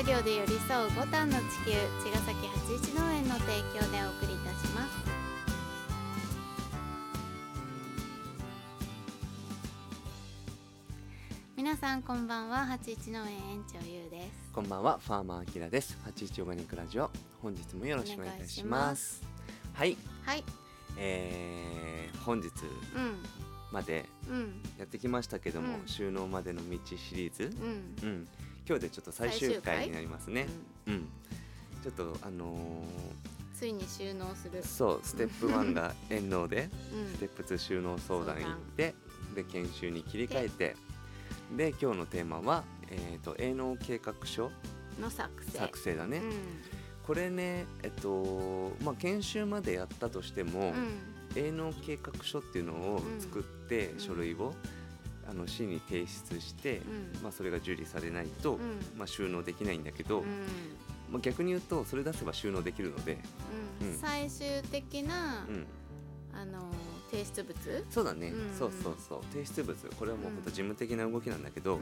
作業で寄り添う五反の地球茅ヶ崎八一農園の提供でお送りいたします。皆さんこんばんは八一農園園長ゆうです。こんばんは、ファーマーアキラです。八一オーガニックラジオ、本日もよろしくお願いいたします。はい、はい。えー、本日うん。までうん。やってきましたけども、うん。収納までの道シリーズ、うん。うん、今日でちょっと最終回回？になりますね。うん、ちょっとあのついに収納する。ー、そう、ステップ1が遠納で、うん。ステップ2収納相談行って、で研修に切り替えて、で今日のテーマはえっ、と営農計画書の作成。作成だね。うん。これねえっとまあ研修までやったとしても、うん。営農計画書っていうのを作って、うん。書類をあの市に提出して、うん。まあ、それが受理されないと、うん。まあ、収納できないんだけど、うん。まあ、逆に言うとそれ出せば収納できるので、最終的な、うん、あの提出物？そうだね、うん。そうそうそう。提出物。これはもう本当事務的な動きなんだけど、う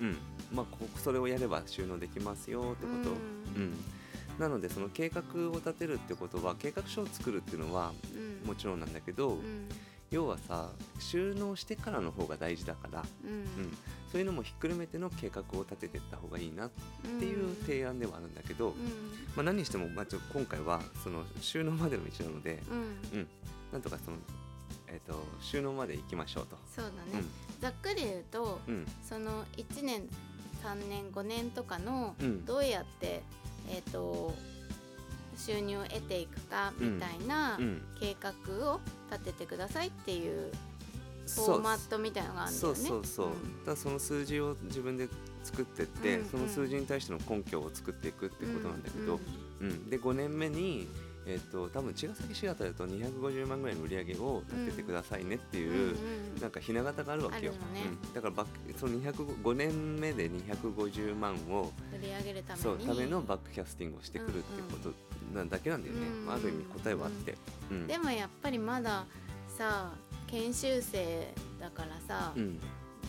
うん。んまあ、こそれをやれば収納できますよってこと、うん。なのでその計画を立てるってことは計画書を作るっていうのはうん。もちろんなんだけど、うん要はさ収納してからの方が大事だから、うん。うん、そういうのもひっくるめての計画を立てていった方がいいなっていう提案ではあるんだけど、うん。まあ、何にしても、まあ、ちょ今回はその収納までの道なので、うん。うん、なんとかその、えー、と収納まで行きましょうと。そうだね、ざっくり言うとその1年3年5年とかのうん。どうやって、えー、と収入を得ていくかみたいなうん。計画を立ててくださいっていうフそう。ォーマットみたいなのがあるんだそうよね。そう。そう、ただその数字を自分で作ってって、うんその数字に対しての根拠を作っていくってことなんだけど、うんうん。で5年目に、えっと多分茅ヶ崎市あたりだと250万ぐらいの売り上げを立ててくださいねっていう、うんうんなんかひな形があるわけよ、ね。うん、だからバックその205年目で250万を取り上げるために。そうためのバックキャスティングをしてくるってことなんだけなんだよね、うんまあ、ある意味答えはあって、うん。でもやっぱりまださ研修生だからさ、うん。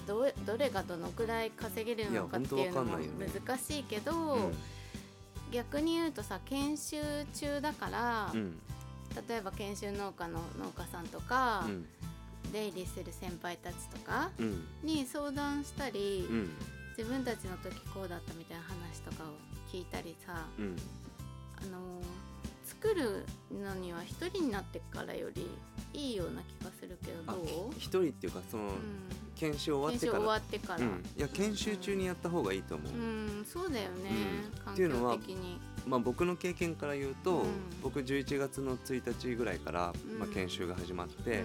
どうどれがどのくらい稼げるのかっていうのも難しいけど、うん逆に言うとさ研修中だから、うん。例えば研修農家の農家さんとか、うん。出入りする先輩たちとかうん。に相談したり、うん。自分たちの時こうだったみたいな話とかを聞いたりさ、うん。あのー作るのには一人になってからよりいいような気がするけどあどう、一人っていうかその、うん、研修終わってから。研修終わってから、うん、いや研修中にやった方がいいと思う、うん、そうだよね、うん。環っていうのは。まあ、僕の経験から言うと、うん。僕11月の1日ぐらいから、うん。まあ、研修が始まって、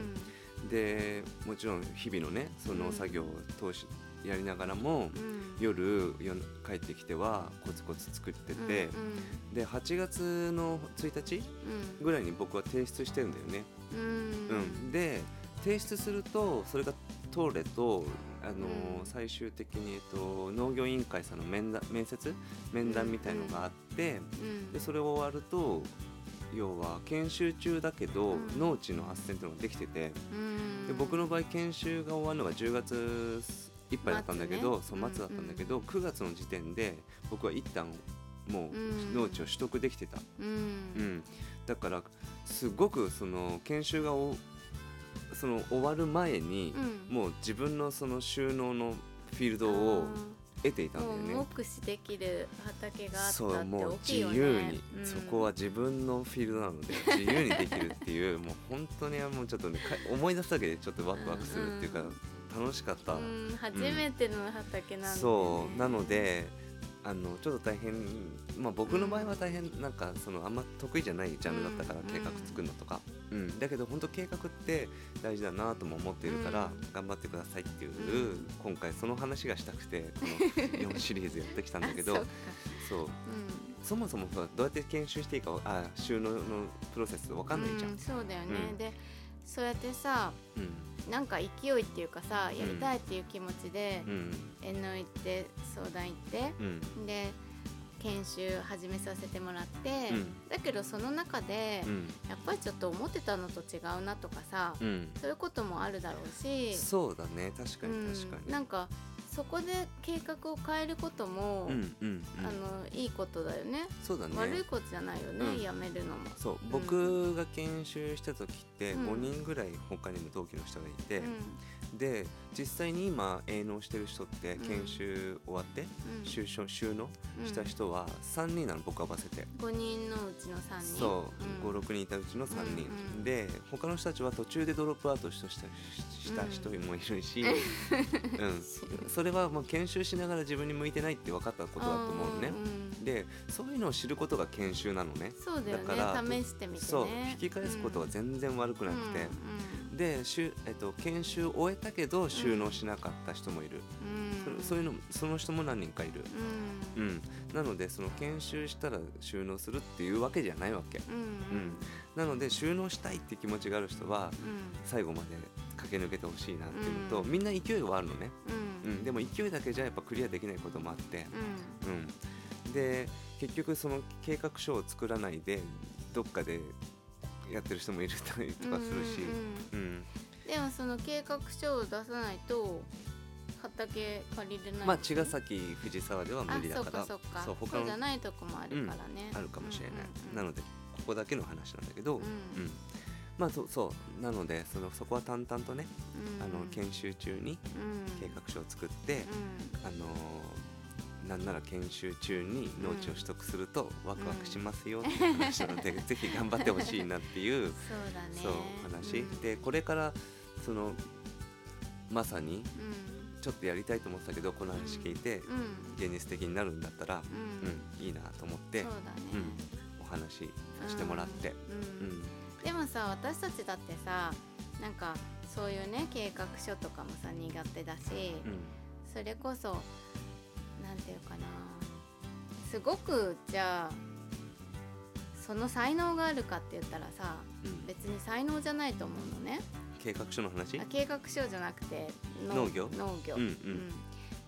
でもちろん日々のねその作業を通しやりながらも、うん。うん夜夜帰ってきてはコツコツ作ってて、うんで8月の1日うん。ぐらいに僕は提出してるんだよね。うん。うん。で提出するとそれが通れとあのーうん。最終的に、えっと、農業委員会さんの面談面接？面談みたいのがあって、うんでそれを終わると要は研修中だけど、うん。農地の斡旋っていうのができててうん。で僕の場合研修が終わるのが10月いっぱいだったんだけど、末ね。そう末だったんだけど、9月の時点で僕は一旦もううん。農地を取得できてた、ううんん。だからすごくその研修がおその終わる前に、うん。もう自分のその収納のフィールドを得ていたんだよね。もう目視できる畑があったってそうもう大きいよね。自由に、うん。そこは自分のフィールドなので 自由にできるっていうもう本当にもうちょっとねか思い出すだけでちょっとワクワクするっていうか、うん。楽しかった、うん。初めての畑なんだよね。そうなのであのちょっと大変まあ僕の場合は大変なんかそのあんま得意じゃないジャンルだったから、うん。計画作るのとか、うん、だけど本当計画って大事だなとも思っているから、うん頑張ってくださいっていう、うん。今回その話がしたくてこの 4シリーズやってきたんだけどあそう。うそもそもさどうやって研修していいかあ収納のプロセスわかんないじゃん。うそうだよね、うん。でそうやってさうんなんか勢いっていうかさやりたいっていう気持ちでうん。遠納行って相談行ってうん。で研修始めさせてもらって、うん。だけどその中で、うん。やっぱりちょっと思ってたのと違うなとかさ、うん。そういうこともあるだろうし。そうだね。確かに確かに。うん、なんかそこで計画を変えることも、うんうんうん。あのいいことだよね。そうだね。悪いことじゃないよね、うん。やめるのも。そう、うん。僕が研修した時ってうん。5人ぐらい他にも同期の人がいて、うで実際に今営農してる人ってうん。研修終わって、ん。うん収収収納した人は3人なの僕合わせて、5人のうちの3人。そう、ん。56人いたうちの3人、うんうんで他の人たちは途中でドロップアウトしたした人もいるし、うん。それはまあ研修しながら自分に向いてないって分かったことだと思うのね。んんでそういうのを知ることが研修なのね。そうだよね。だから試してみてね。そう引き返すことは全然悪くなくて、でしゅ、えっと、研修終えたけど収納しなかった人もいる、うん。うんそそういうのその人も何人かいる、うん。うん、なのでその研修したら収納するっていうわけじゃないわけ、うんうん。なので収納したいって気持ちがある人は最後まで駆け抜けてほしいなっていうのと、うん。みんな勢いはあるのね、うん。うん、でも勢いだけじゃやっぱクリアできないこともあって、うん。うん、で結局その計画書を作らないでどっかでやってる人もいるたりとかするし、うんうんうん。でもその計画書を出さないと畑借りれないまあ茅ヶ崎藤沢では無理だから。あそう他じゃないとこもあるからね、あるかもしれない、うんうんうん。なのでここだけの話なんだけど、うん。うん。まあそうそう。なのでそのそこは淡々とね、うん。あの研修中にうん。計画書を作って、あのーなんなら研修中に農地を取得するとワクワクしますよっていう話なので、ぜひ頑張ってほしいなっていうそう話、でこれからそのまさにうん。ちょっとやりたいと思ってたけどこの話聞いてうん。うん。現実的になるんだったら、うん。うん、いいなと思ってね、お話しさせてもらって、うん。うん。でもさ私たちだってさなんかそういうね計画書とかもさ苦手だし、それこそなんていうかな。すごくじゃあその才能があるかって言ったらさうん。うん別に才能じゃないと思うのね。計画書の話？あ計画書じゃなくて農業？農業、うんうん。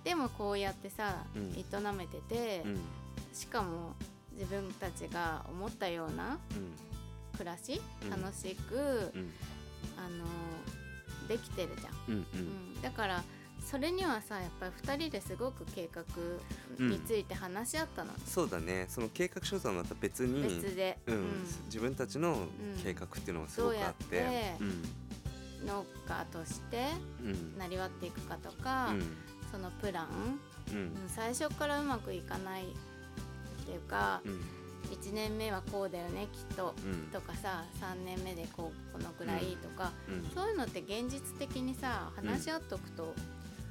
でもこうやってさ、うん。営めてて、うん。しかも自分たちが思ったような暮らし、うん。楽しく、うん。あのできてるじゃん、うんうん。うん。だからそれにはさやっぱり2人ですごく計画について話し合ったの、そうだね。その計画書とはまた別に別で、うん。うん。自分たちの計画っていうのがすごくあって。どうやってうん。農家としてうん。なりわっていくかとか、うん。そのプラン、うん。うん。最初からうまくいかないっていうか、うん。1年目はこうだよねきっと、うん。とかさ3年目でこうこのくらいとか、うん。そういうのって現実的にさ話し合っとくと、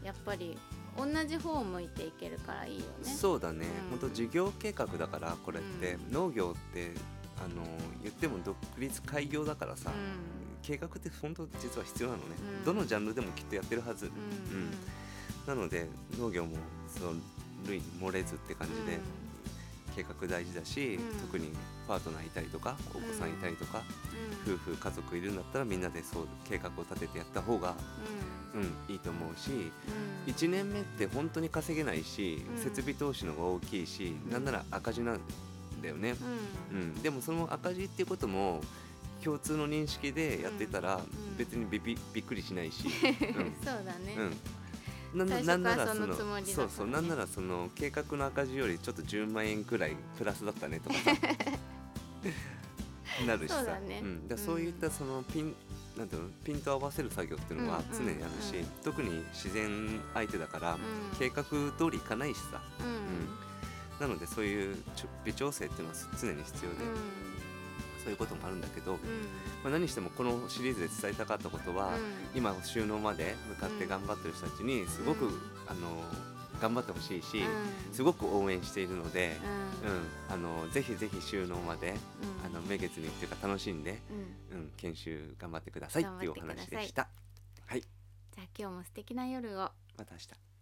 やっぱり同じ方を向いていけるからいいよね。そうだね。うん。本当事業計画だからこれって。う農業ってあの言っても独立開業だからさう計画って本当実は必要なのね。うん。どのジャンルでもきっとやってるはず。ん。うん。なので農業もその類に漏れずって感じで計画大事だし、うん。特にパートナーいたりとかお子さんいたりとか、うん。夫婦家族いるんだったらみんなでそう計画を立ててやった方が、うん、いいと思うしうん。1年目って本当に稼げないし、うん。設備投資の方が大きいし、うん。なんなら赤字なんだよね、うん。うん、でもその赤字っていうことも共通の認識でやってたらん。別にびびびっくりしないし、そうだね、うんうん、ななんなからそのそうそうなんならその計画の赤字よりちょっと10万円くらいプラスだったねとかさ。なるしさ。そうだね。ん、だうん。そういったそのピンなんていうの？ピント合わせる作業っていうのはうん常にあるし、うん特に自然相手だから、うん。計画通りいかないしさ。うんなのでそういう微調整っていうのは常に必要で、そういうこともあるんだけど、うん。まあ、何してもこのシリーズで伝えたかったことは、うん。今収納まで向かって頑張ってる人たちにすごく、うんあの頑張ってほしいし、うん。すごく応援しているので、うん。うん。あのぜひぜひ収納まで、うん。あのめげずにっていうか楽しんで、うん。うん、研修頑張ってくださいっていうお話でした。はい。じゃあ今日も素敵な夜を。また明日